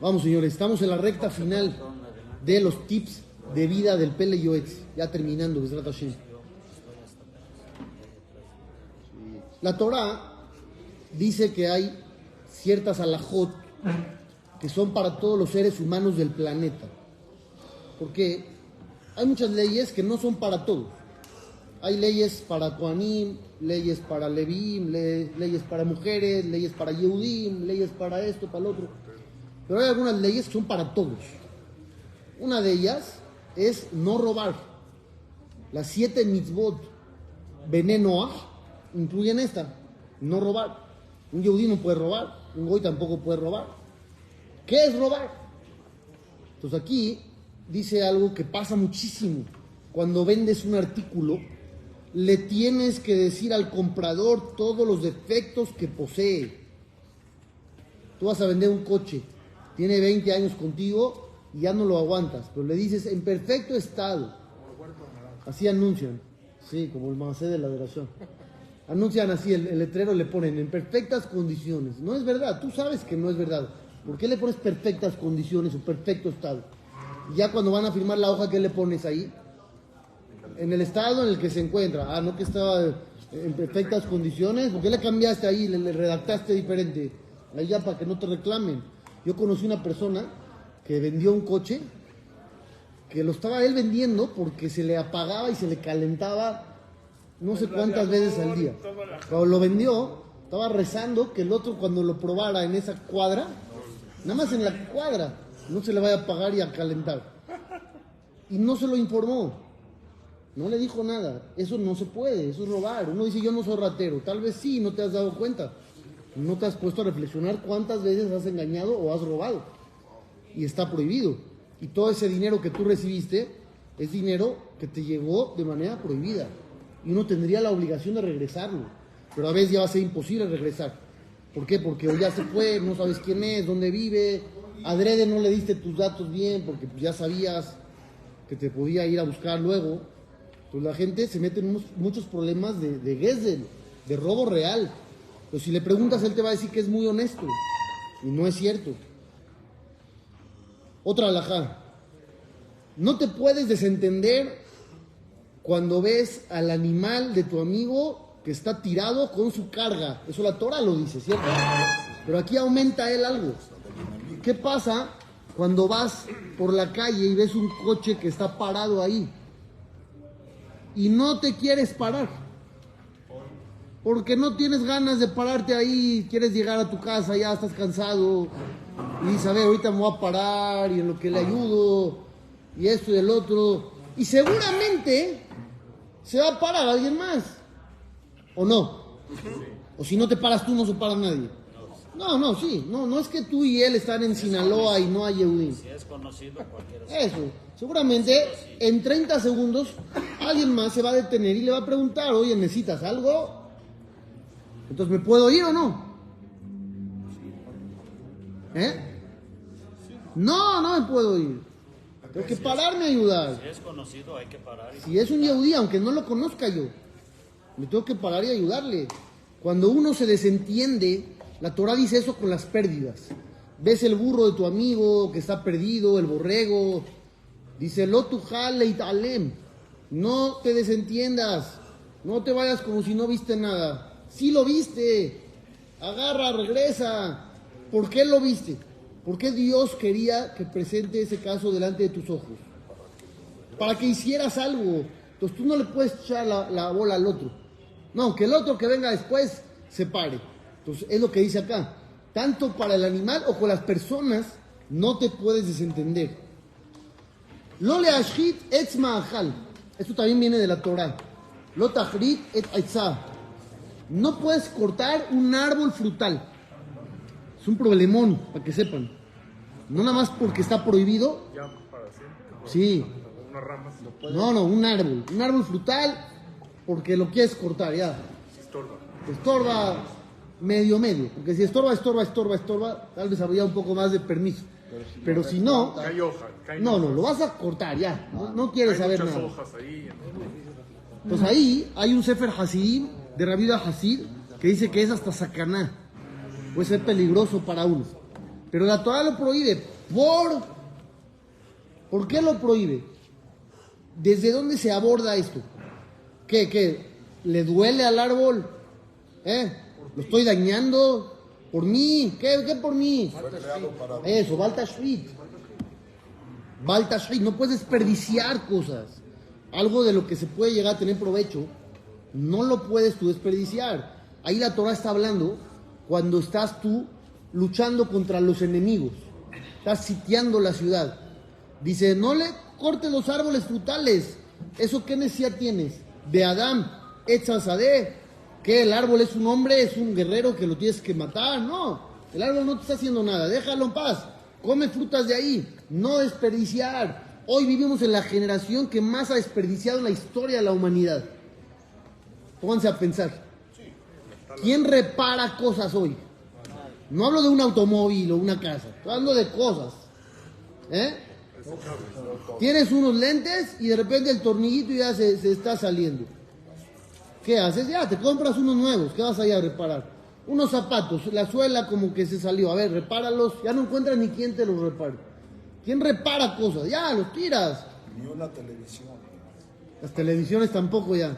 Vamos, señores, estamos en la recta final de los tips de vida del Pele Yoetz. Ya terminando. La Torah dice que hay ciertas alajot que son para todos los seres humanos del planeta. Porque hay muchas leyes que no son para todos. Hay leyes para Koanim, leyes para Levim, le- leyes para mujeres, leyes para Yehudim, leyes para esto, para lo otro. Pero hay algunas leyes que son para todos. Una de ellas es no robar. Las siete mitzvot venenoah incluyen esta, no robar. Un Yehudí no puede robar, un Goy tampoco puede robar. ¿Qué es robar? Entonces aquí dice algo que pasa muchísimo. Cuando vendes un artículo, le tienes que decir al comprador todos los defectos que posee. Tú vas a vender un coche, tiene 20 años contigo y ya no lo aguantas, pero le dices en perfecto estado. Así anuncian, sí, como el macé de la adoración. Anuncian así, el, letrero le ponen en perfectas condiciones. No es verdad, tú sabes que no es verdad. ¿Por qué le pones perfectas condiciones o perfecto estado? Y ya cuando van a firmar la hoja, ¿qué le pones ahí? En el estado en el que se encuentra. Ah, no que estaba en perfectas condiciones. ¿Por qué le cambiaste ahí? Le, le redactaste diferente. Ahí ya para que no te reclamen. Yo conocí una persona que vendió un coche que lo estaba él vendiendo porque se le apagaba y se le calentaba no sé cuántas veces al día. Cuando lo vendió, estaba rezando que el otro cuando lo probara en esa cuadra, nada más en la cuadra, no se le vaya a apagar y a calentar. Y no se lo informó. No le dijo nada. Eso no se puede, eso es robar. Uno dice, yo no soy ratero. Tal vez sí, no te has dado cuenta. No te has puesto a reflexionar cuántas veces has engañado o has robado. Y está prohibido. Y todo ese dinero que tú recibiste es dinero que te llegó de manera prohibida. Y uno tendría la obligación de regresarlo. Pero a veces ya va a ser imposible regresar. ¿Por qué? Porque o ya se fue, no sabes quién es, dónde vive. Adrede no le diste tus datos bien porque pues, ya sabías que te podía ir a buscar luego. Pues la gente se mete en muchos problemas de, de de robo real. Pero si le preguntas, él te va a decir que es muy honesto. Y no es cierto. Otra alajá. No te puedes desentender cuando ves al animal de tu amigo que está tirado con su carga. Eso la Torah lo dice, ¿cierto? Pero aquí aumenta él algo. ¿Qué pasa cuando vas por la calle y ves un coche que está parado ahí? Y no te quieres parar. Porque no tienes ganas de pararte ahí, quieres llegar a tu casa, ya estás cansado. Y ver, ahorita me voy a parar y en lo que le ayudo, y esto y el otro. Y seguramente se va a parar alguien más. ¿O no? O si no te paras tú, no se para nadie. No, no, sí. No, no es que tú y él están en Sinaloa y no hay Yehudim. Si es conocido, cualquiera Eso. Seguramente en 30 segundos alguien más se va a detener y le va a preguntar, oye, ¿necesitas algo? Entonces, ¿me puedo ir o no? ¿Eh? No, no me puedo ir. Tengo que pararme a ayudar. Si es conocido, hay que parar. Si es un yehudí, aunque no lo conozca yo, me tengo que parar y ayudarle. Cuando uno se desentiende, la Torah dice eso con las pérdidas. Ves el burro de tu amigo que está perdido, el borrego. Dice. No te desentiendas. No te vayas como si no viste nada. Sí lo viste. Agarra, regresa. ¿Por qué lo viste? ¿Por qué Dios quería que presente ese caso delante de tus ojos? para que hicieras algo. Entonces tú no le puedes echar la, la bola al otro. No, que el otro que venga después se pare. Entonces es lo que dice acá. Tanto para el animal o con las personas no te puedes desentender. Lo le ashit etz. Esto también viene de la Torah. Lo et aitzah. No puedes cortar un árbol frutal. Es un problemón, para que sepan. No nada más porque está prohibido. Ya para siempre. Sí, Unas ramas. no, no, un árbol. Un árbol frutal porque lo quieres cortar, ya. Estorba. Estorba medio, medio. Porque si estorba, estorba, estorba, estorba, tal vez habría un poco más de permiso. Pero si no, Cae hoja. Cae no, no, hojas. lo vas a cortar ya. No, no quieres Hay saber muchas nada. hojas ahí. Pues ahí hay un Sefer Hasidim de Rabida Hasid que dice que es hasta sacaná. Puede ser peligroso para uno. Pero la Torah lo prohíbe. ¿Por? ¿Por qué lo prohíbe? ¿Desde dónde se aborda esto? ¿Qué? ¿Qué? ¿Le duele al árbol? ¿Eh? ¿Lo estoy dañando? ¿Por mí? ¿Qué, qué por mí? Eso, Balta Shrit. Balta Shrit. No puedes desperdiciar cosas. Algo de lo que se puede llegar a tener provecho, no lo puedes tú desperdiciar. Ahí la Torah está hablando cuando estás tú luchando contra los enemigos. Estás sitiando la ciudad. Dice, no le cortes los árboles frutales. ¿Eso qué necesidad tienes? De Adán, Etzazadeh, que el árbol es un hombre, es un guerrero que lo tienes que matar. No, el árbol no te está haciendo nada. Déjalo en paz. Come frutas de ahí. No desperdiciar. Hoy vivimos en la generación que más ha desperdiciado en la historia de la humanidad. Pónganse a pensar. ¿Quién repara cosas hoy? No hablo de un automóvil o una casa, estoy hablando de cosas. ¿Eh? Tienes unos lentes y de repente el tornillito ya se, se está saliendo. ¿Qué haces? Ya, te compras unos nuevos, ¿qué vas a ir a reparar? Unos zapatos, la suela como que se salió, a ver, repáralos, ya no encuentras ni quién te los repare. ¿Quién repara cosas? Ya, los tiras. Ni una televisión. Las televisiones tampoco ya.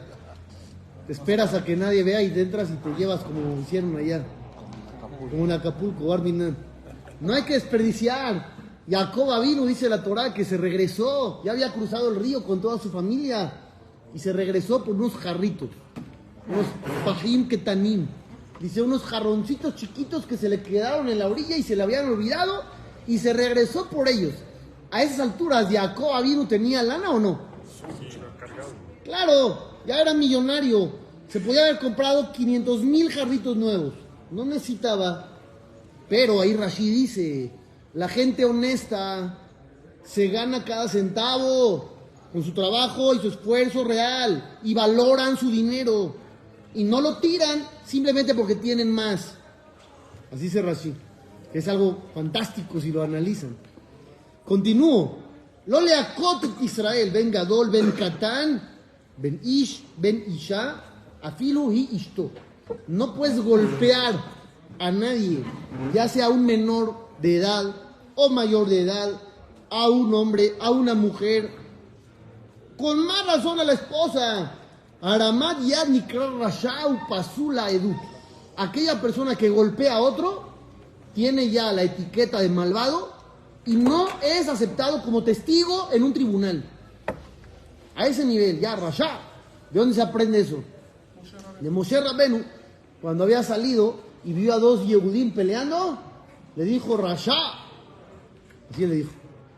Te esperas a que nadie vea y te entras y te llevas como hicieron allá. Como en Acapulco, Barminan. No hay que desperdiciar. Jacob vino, dice la Torá, que se regresó. Ya había cruzado el río con toda su familia. Y se regresó por unos jarritos. Unos pajim ketanim. Dice, unos jarroncitos chiquitos que se le quedaron en la orilla y se le habían olvidado. Y se regresó por ellos. A esas alturas, Jacob vino tenía lana o no? Claro, ya era millonario. Se podía haber comprado 500 mil jarritos nuevos. No necesitaba. Pero ahí Rashid dice, la gente honesta se gana cada centavo con su trabajo y su esfuerzo real y valoran su dinero y no lo tiran simplemente porque tienen más. Así dice Rashid. Es algo fantástico si lo analizan. Continúo. Lo leakot et Israel, ben Gadol, ben Katán, ben Ish, ben Isha, afilu hi ishto. No puedes golpear a nadie, ya sea un menor de edad o mayor de edad, a un hombre, a una mujer, con más razón a la esposa. Aramat yad nikra rashau pasula edu. Aquella persona que golpea a otro tiene ya la etiqueta de malvado y no es aceptado como testigo en un tribunal. A ese nivel, ya, Rasha. ¿De dónde se aprende eso? De Moshe Rabenu, cuando había salido y vio a dos Yehudim peleando, le dijo Rasha. Así le dijo,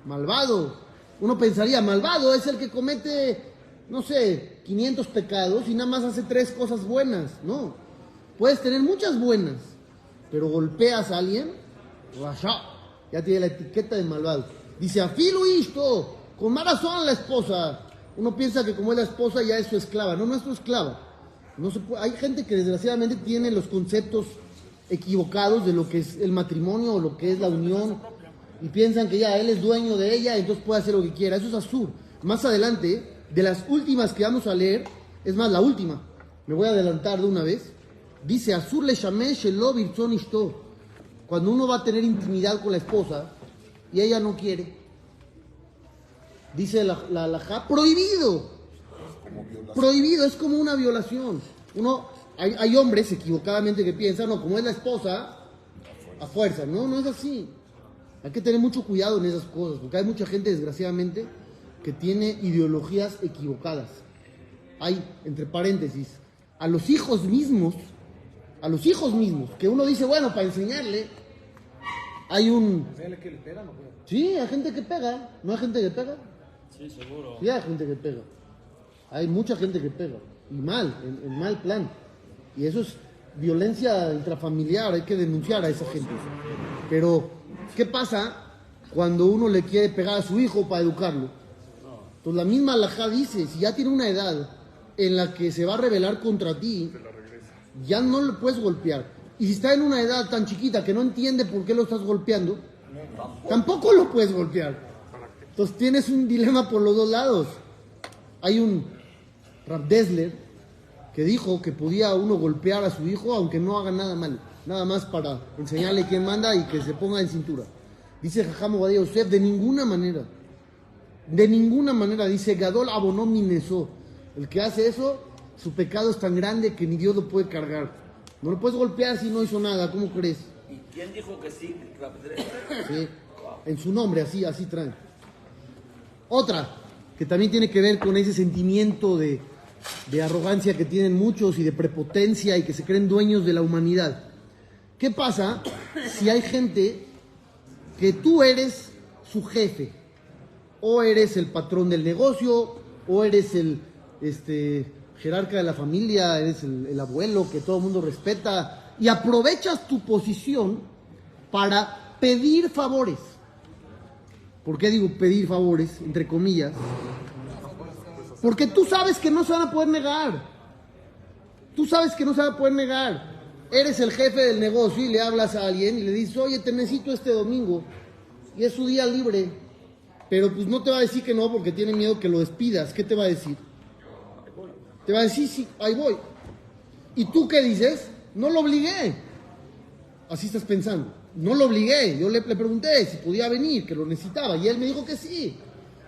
malvado. Uno pensaría, malvado es el que comete, no sé, 500 pecados y nada más hace tres cosas buenas. No, puedes tener muchas buenas, pero golpeas a alguien, Rasha ya tiene la etiqueta de malvado. Dice, afilo con más razón la esposa. Uno piensa que como es la esposa ya es su esclava. No, no es su esclava. No se Hay gente que desgraciadamente tiene los conceptos equivocados de lo que es el matrimonio o lo que es la unión y piensan que ya él es dueño de ella, entonces puede hacer lo que quiera. Eso es azul. Más adelante, de las últimas que vamos a leer, es más, la última, me voy a adelantar de una vez, dice, azul le llamé shelo birtzon ishto. Cuando uno va a tener intimidad con la esposa y ella no quiere, dice la, la halajá, prohibido. Prohibido, es como una violación. Uno, hay, hay hombres equivocadamente que piensan, no, como es la esposa, a fuerza. No, no es así. Hay que tener mucho cuidado en esas cosas, porque hay mucha gente, desgraciadamente, que tiene ideologías equivocadas. Hay, entre paréntesis, a los hijos mismos, a los hijos mismos, que uno dice, bueno, para enseñarle, hay un... Sí, hay gente que pega, ¿no hay gente que pega? Sí, seguro. Sí, hay gente que pega. Hay mucha gente que pega. Y mal, en, en mal plan. Y eso es violencia intrafamiliar, hay que denunciar a esa gente. Pero, ¿qué pasa cuando uno le quiere pegar a su hijo para educarlo? Pues la misma alajá dice, si ya tiene una edad en la que se va a rebelar contra ti, ya no le puedes golpear. Y si está en una edad tan chiquita que no entiende por qué lo estás golpeando, tampoco lo puedes golpear. Entonces tienes un dilema por los dos lados. Hay un Rab Dessler que dijo que podía uno golpear a su hijo aunque no haga nada mal. nada más para enseñarle quién manda y que se ponga en cintura. Dice Jajam Obadiah Yosef, de ninguna manera, de ninguna manera, dice Gadol abonó minesó. El que hace eso, su pecado es tan grande que ni Dios lo puede cargar. No lo puedes golpear si no hizo nada, ¿cómo crees? ¿Y quién dijo que sí? Sí, en su nombre, así, así traen. Otra, que también tiene que ver con ese sentimiento de, arrogancia que tienen muchos y de prepotencia y que se creen dueños de la humanidad. ¿Qué pasa si hay gente que tú eres su jefe? O eres el patrón del negocio, o eres el este, jerarca de la familia, eres el, el abuelo que todo el mundo respeta, y aprovechas tu posición para pedir favores. ¿Por qué digo pedir favores, entre comillas? Porque tú sabes que no se van a poder negar. Tú sabes que no se van a poder negar. Eres el jefe del negocio y le hablas a alguien y le dices, oye, te necesito este domingo. Y es su día libre. Pero pues no te va a decir que no porque tiene miedo que lo despidas. ¿Qué te va a decir? Te va a decir, sí, ahí voy. ¿Y tú qué dices? No lo obligué. Así estás pensando. No lo obligué. Yo le, le pregunté si podía venir, que lo necesitaba. Y él me dijo que sí.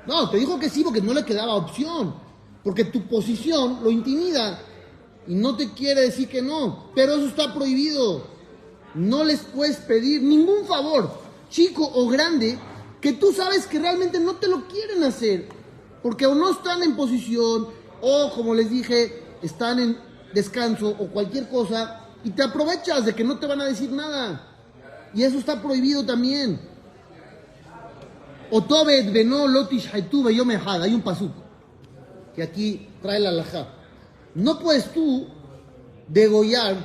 No, te dijo que sí porque no le quedaba opción. Porque tu posición lo intimida. Y no te quiere decir que no. Pero eso está prohibido. No les puedes pedir ningún favor, chico o grande, que tú sabes que realmente no te lo quieren hacer. Porque o no están en posición, o como les dije, están en descanso o cualquier cosa. Y te aprovechas de que no te van a decir nada. Y eso está prohibido también. Otobet beno lotish haitu beyomehad. Hay un pasuk que aquí trae la alajá. No puedes tú degollar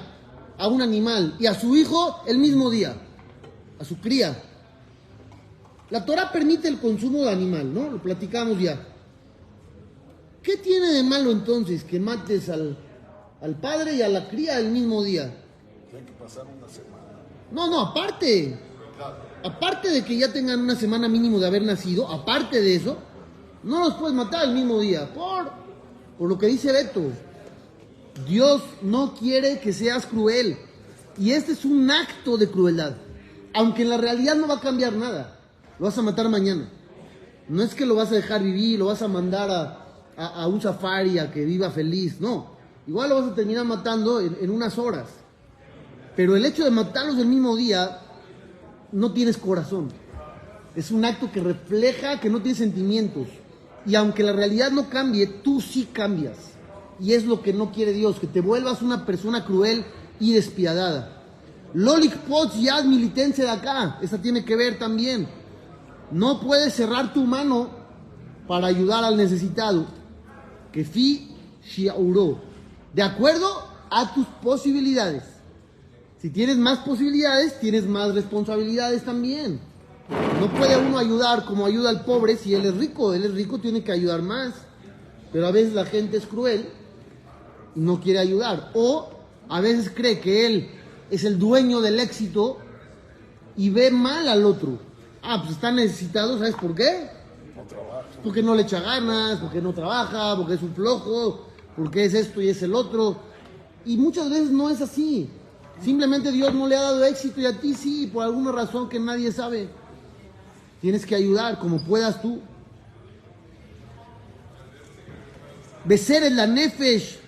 a un animal y a su hijo el mismo día, a su cría. La Torah permite el consumo de animal, ¿no? Lo platicamos ya. ¿Qué tiene de malo entonces que mates al, al padre y a la cría el mismo día? Que pasar una semana. No, no, aparte. Aparte de que ya tengan una semana mínimo de haber nacido, aparte de eso, no los puedes matar el mismo día. Por, por lo que dice Beto. Dios no quiere que seas cruel. Y este es un acto de crueldad. Aunque en la realidad no va a cambiar nada. Lo vas a matar mañana. No es que lo vas a dejar vivir, lo vas a mandar a, a- a un safari a que viva feliz. No. Igual lo vas a terminar matando en- en unas horas. Pero el hecho de matarlos el mismo día, no tienes corazón. Es un acto que refleja que no tienes sentimientos. Y aunque la realidad no cambie, tú sí cambias. Y es lo que no quiere Dios, que te vuelvas una persona cruel y despiadada. Lolik Potts Yad militense de acá, esa tiene que ver también. No puedes cerrar tu mano para ayudar al necesitado. Que fi shiauro. De acuerdo a tus posibilidades. Si tienes más posibilidades, tienes más responsabilidades también. No puede uno ayudar como ayuda al pobre si él es rico. Él es rico, tiene que ayudar más. Pero a veces la gente es cruel y no quiere ayudar. O a veces cree que él es el dueño del éxito y ve mal al otro. Ah, pues está necesitado, ¿sabes por qué? Porque no le echa ganas, porque no trabaja, porque es un flojo, porque es esto y es el otro. Y muchas veces no es así. Simplemente Dios no le ha dado éxito y a ti sí, por alguna razón que nadie sabe. Tienes que ayudar como puedas tú. Becer en la nefesh,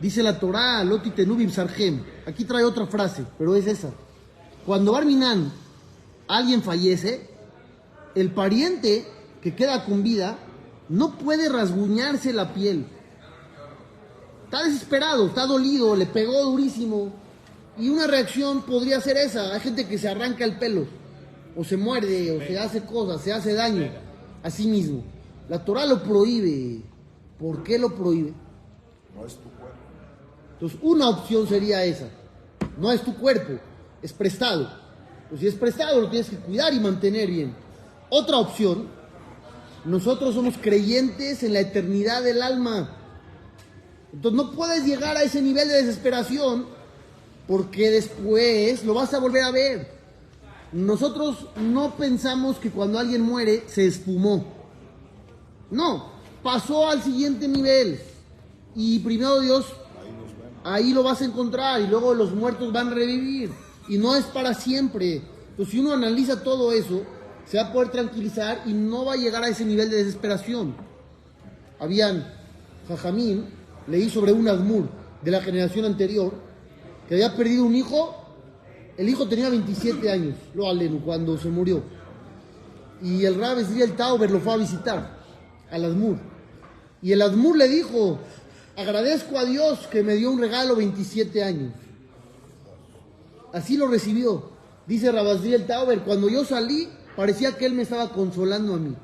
dice la Torah, Loti Tenubim Sarjem. Aquí trae otra frase, pero es esa. Cuando Barminan, alguien fallece, el pariente que queda con vida no puede rasguñarse la piel. Está desesperado, está dolido, le pegó durísimo. Y una reacción podría ser esa. Hay gente que se arranca el pelo, o se muerde, o se hace cosas, se hace daño a sí mismo. La Torah lo prohíbe. ¿Por qué lo prohíbe? No es tu cuerpo. Entonces, una opción sería esa. No es tu cuerpo, es prestado. Pues si es prestado, lo tienes que cuidar y mantener bien. Otra opción, nosotros somos creyentes en la eternidad del alma. Entonces no puedes llegar a ese nivel de desesperación porque después lo vas a volver a ver. Nosotros no pensamos que cuando alguien muere se esfumó. No, pasó al siguiente nivel. Y primero Dios, ahí lo vas a encontrar y luego los muertos van a revivir. y no es para siempre. Entonces, si uno analiza todo eso, se va a poder tranquilizar y no va a llegar a ese nivel de desesperación. Habían, Jajamín, leí sobre un Admur de la generación anterior, que había perdido un hijo, el hijo tenía 27 años, lo alenu, cuando se murió. Y el Rab el Tauber lo fue a visitar al Admur. Y el Admur le dijo, agradezco a Dios que me dio un regalo 27 años. Así lo recibió. Dice Rabasriel Tauber, cuando yo salí, parecía que él me estaba consolando a mí.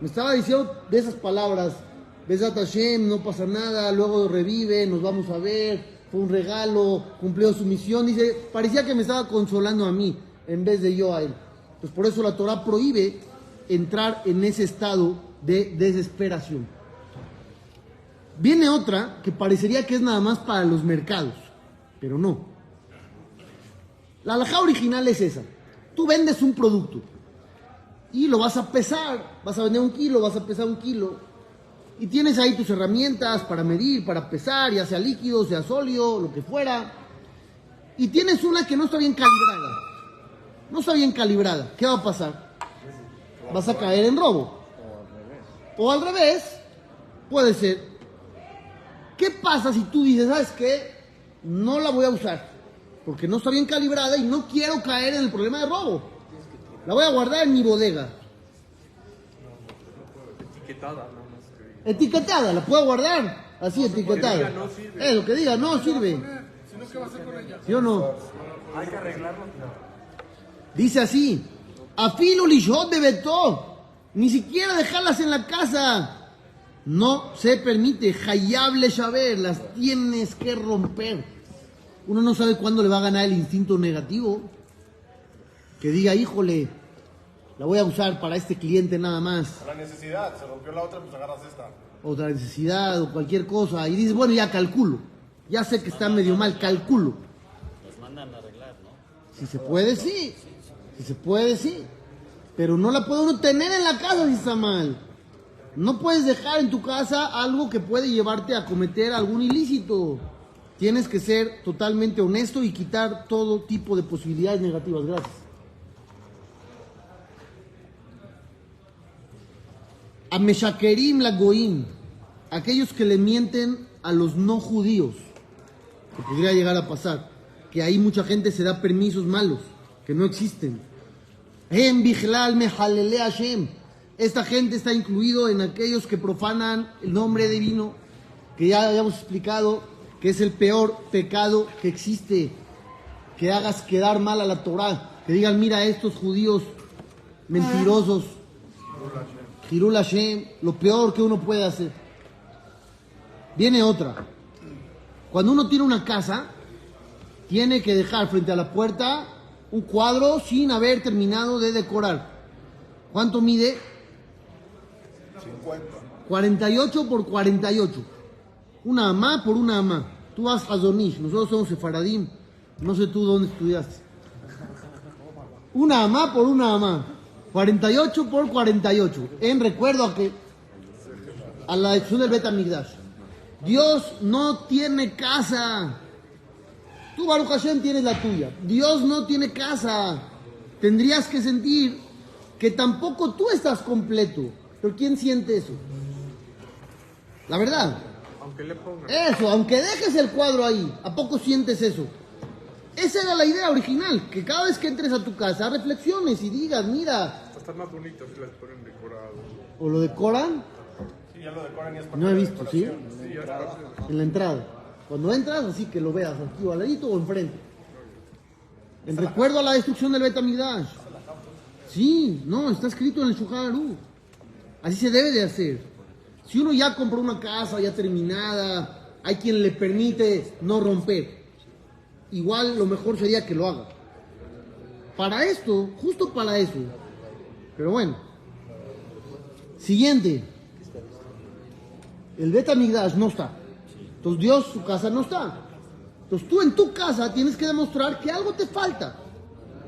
Me estaba diciendo de esas palabras, Besat Hashem, no pasa nada, luego revive, nos vamos a ver, fue un regalo, cumplió su misión. Dice, parecía que me estaba consolando a mí en vez de yo a él. Pues por eso la Torah prohíbe entrar en ese estado de desesperación. Viene otra que parecería que es nada más para los mercados, pero no. La alhaja original es esa. Tú vendes un producto y lo vas a pesar, vas a vender un kilo, vas a pesar un kilo, y tienes ahí tus herramientas para medir, para pesar, ya sea líquido, sea sólido, lo que fuera, y tienes una que no está bien calibrada, no está bien calibrada, ¿qué va a pasar? Vas a caer en robo. O al revés, puede ser. ¿Qué pasa si tú dices, sabes qué? No la voy a usar, porque no está bien calibrada y no quiero caer en el problema de robo. La voy a guardar en mi bodega. Etiquetada, Etiquetada, la puedo guardar. Así, etiquetada. diga no sirve. Eh, lo que diga, no sirve. ¿Sí o no? Hay que arreglarlo. Dice así: Afilo lishot de beto. Ni siquiera dejarlas en la casa. No se permite. Hayable saber, las tienes que romper. Uno no sabe cuándo le va a ganar el instinto negativo. Que diga, híjole, la voy a usar para este cliente nada más. La necesidad, se rompió la otra, pues agarras esta. otra necesidad o cualquier cosa y dices, bueno, ya calculo, ya sé que está medio mal, calculo. Los mandan a arreglar, ¿no? Si se puede, sí. Si se puede, sí. Pero no la puede uno tener en la casa si está mal. No puedes dejar en tu casa algo que puede llevarte a cometer algún ilícito. Tienes que ser totalmente honesto y quitar todo tipo de posibilidades negativas. Gracias. A Meshakerim la Goim, aquellos que le mienten a los no judíos, que podría llegar a pasar, que ahí mucha gente se da permisos malos, que no existen. Em bichlal mehalele Hashem. Esta gente está incluido en aquellos que profanan el nombre divino, que ya habíamos explicado que es el peor pecado que existe, que hagas quedar mal a la Torah, que digan, mira estos judíos mentirosos, Hirul Hashem, lo peor que uno puede hacer. Viene otra. Cuando uno tiene una casa, tiene que dejar frente a la puerta un cuadro sin haber terminado de decorar. ¿Cuánto mide? 50. 48 por 48. Una amá por una amá. Tú vas a Zonish, nosotros somos sefaradim. No sé tú dónde estudiaste. Una amá por una amá. 48 por 48. En recuerdo a que a la destrucción del Betamigdash. Dios no tiene casa. Tú, Baruch Hashem, tienes la tuya. Dios no tiene casa. Tendrías que sentir que tampoco tú estás completo. Pero ¿quién siente eso? La verdad. Aunque le pongan. Eso, aunque dejes el cuadro ahí, ¿a poco sientes eso? Esa era la idea original, que cada vez que entres a tu casa reflexiones y digas, mira, Están más bonitos si las ponen decorados. o lo decoran, Sí, ya lo decoran y es no he visto, ¿sí? Sí, ya está. En la entrada. Cuando entras, así que lo veas aquí o al ladito o enfrente. En recuerdo a la destrucción del Betamigdash. Sí, no, está escrito en el Shulchan Aruch. Así se debe de hacer. Si uno ya compró una casa ya terminada, hay quien le permite no romper. Igual lo mejor sería que lo haga. Para esto, justo para eso. Pero bueno. Siguiente. El Betamigdash no está. Entonces Dios, su casa no está. Entonces tú en tu casa tienes que demostrar que algo te falta.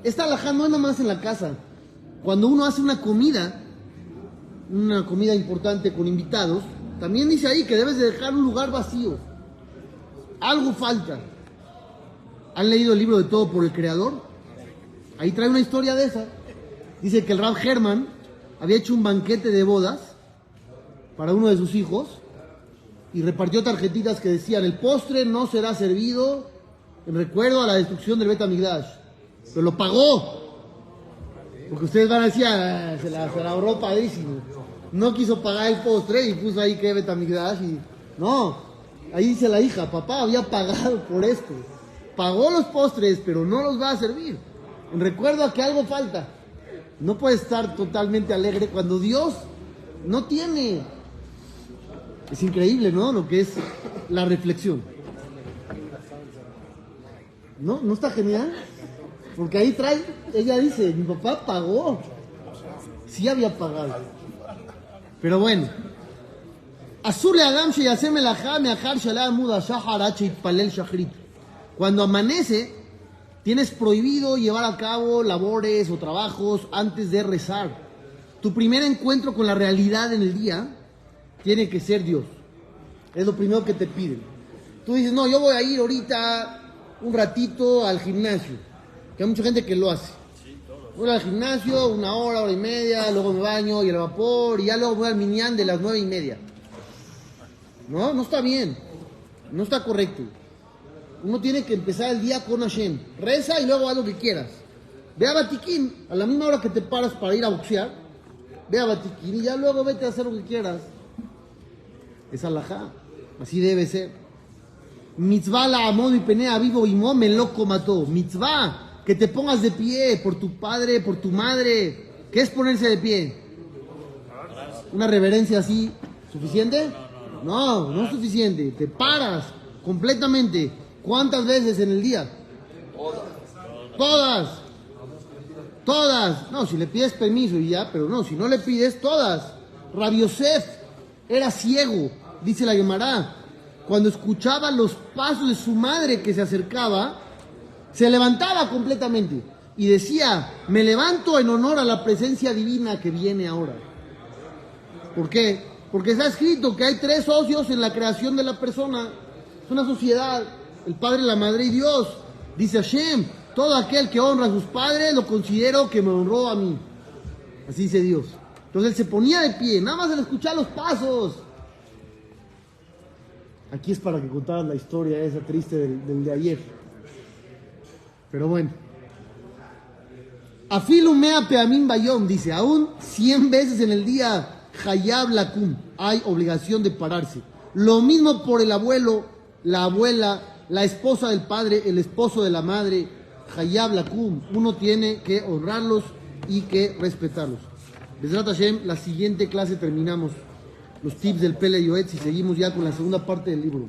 Esta alhaja nada más en la casa. Cuando uno hace una comida, una comida importante con invitados, también dice ahí que debes de dejar un lugar vacío. Algo falta. ¿Han leído el libro de Todo por el Creador? Ahí trae una historia de esa. Dice que el Rab Herman había hecho un banquete de bodas para uno de sus hijos y repartió tarjetitas que decían, el postre no será servido en recuerdo a la destrucción del Bet Amigdash. Pero lo pagó. Porque ustedes van a decir, "Ah, se la, se la ahorró padrísimo. No quiso pagar el postre y puso ahí que Bet Amigdash y... No, ahí dice la hija, papá había pagado por esto. Pagó los postres, pero no los va a servir. En recuerdo a que algo falta. No puede estar totalmente alegre cuando Dios no tiene. Es increíble, ¿no? Lo que es la reflexión. ¿No? ¿No está genial? Porque ahí trae, ella dice, mi papá pagó. Sí había pagado. Pero bueno. Azul Adam Sheyasem Elajá Meachar Shalá Muda Shahar H. Itpalel Shachrit. Cuando amanece, tienes prohibido llevar a cabo labores o trabajos antes de rezar. Tu primer encuentro con la realidad en el día tiene que ser Dios. Es lo primero que te piden. Tú dices, no, yo voy a ir ahorita un ratito al gimnasio. Que hay mucha gente que lo hace. Voy al gimnasio una hora, hora y media, luego me baño y el vapor, y ya luego voy al minián de las nueve y media. No, no está bien. No está correcto. Uno tiene que empezar el día con Hashem. Reza y luego haz lo que quieras. Ve a Batiquín a la misma hora que te paras para ir a boxear. Ve a Batiquín y ya luego vete a hacer lo que quieras. Es alajá. Así debe ser. Mitzvah la amod y penea vivo y me loco mató. Mitzvah. Que te pongas de pie por tu padre, por tu madre. ¿Qué es ponerse de pie? ¿Una reverencia así suficiente? No, no es suficiente. Te paras completamente. ¿Cuántas veces en el día? Todas. Todas. No, si le pides permiso y ya, pero no, si no le pides, todas. Rabbi Yosef era ciego, dice la Gemara. Cuando escuchaba los pasos de su madre que se acercaba, se levantaba completamente y decía, me levanto en honor a la presencia divina que viene ahora. ¿Por qué? Porque está escrito que hay tres socios en la creación de la persona. Es una sociedad, el Padre, la Madre y Dios. Dice Hashem, todo aquel que honra a sus padres lo considero que me honró a mí. Así dice Dios. Entonces él se ponía de pie, nada más al escuchar los pasos. Aquí es para que contaras la historia esa triste del, de ayer. Pero bueno. Afilu mea peamim bayom, dice, aún 100 veces en el día, hayab lakum, hay obligación de pararse. Lo mismo por el abuelo, la abuela, la esposa del padre, el esposo de la madre, hayab lakum. Uno tiene que honrarlos y que respetarlos. Besrat la siguiente clase terminamos los tips del Pele Yoetz y seguimos ya con la segunda parte del libro.